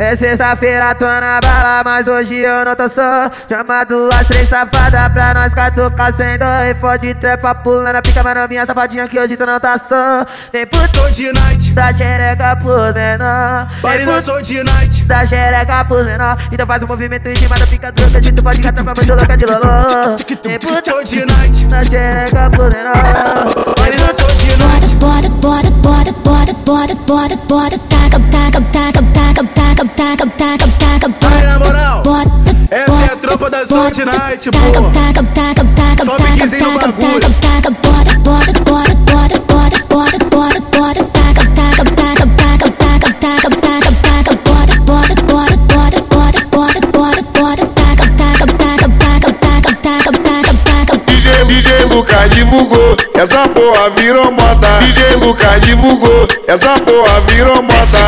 É sexta-feira tô na bala, mas hoje eu não tô só. Chamado as três safadas pra nós catucar sem dó. E fode trepa pulando na pica, mas minha safadinha que hoje tu não tá só. Vem pro Tô de night, da xereca pros menor. Sou de night. da xereca pros menor. Então faz um movimento em cima da pica do que tu pode catar pra muito louca de lolô. Vem pro Tô de night, da xereca pros menor. Sou de Vai na moral, essa é a tropa das Old Night, pô. Só piquezinho no bagulho. DJ Lucas divulgou, essa porra virou moda. DJ Lucas divulgou, essa porra virou moda.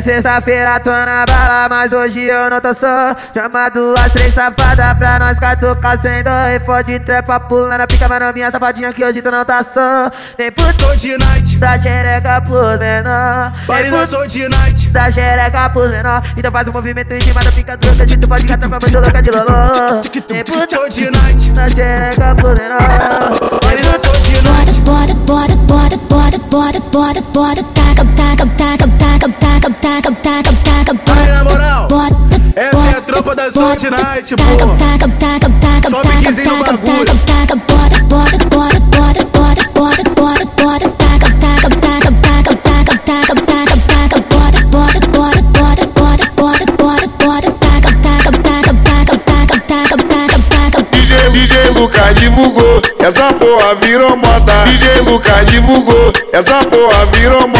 É sexta-feira tô na bala, mas hoje eu não tô só. Chamado as três safadas pra nós catucar sem dó. E fode trepa pulando na pica, mas minha safadinha que hoje tu não tá só. Vem pro Tô de night, da xereca pros menor. Eu sou de night. da xereca pros menor. Então faz um movimento em cima da pica do que tu pode catar pra muito louca de lolô. Vem pro Tô de night, da xereca pros menor. Paris eu sou de night. bota, bota, bota, bota, bota, bota, bota, taca, Night, taca, taca, taca, taca, Só taca, piquezinho no taca, bagulho. taca, taca, bota, bota, bota, bota, bota, bota, bota, bota, taca, taca, taca, taca, taca, taca, taca, taca, bota, bota, bota, bota, bota, bota, bota, bota, taca, taca, taca, taca, taca, taca, taca, taca, DJ, DJ Lucas divulgou, essa porra virou moda. DJ Lucas divulgou, essa porra virou moda.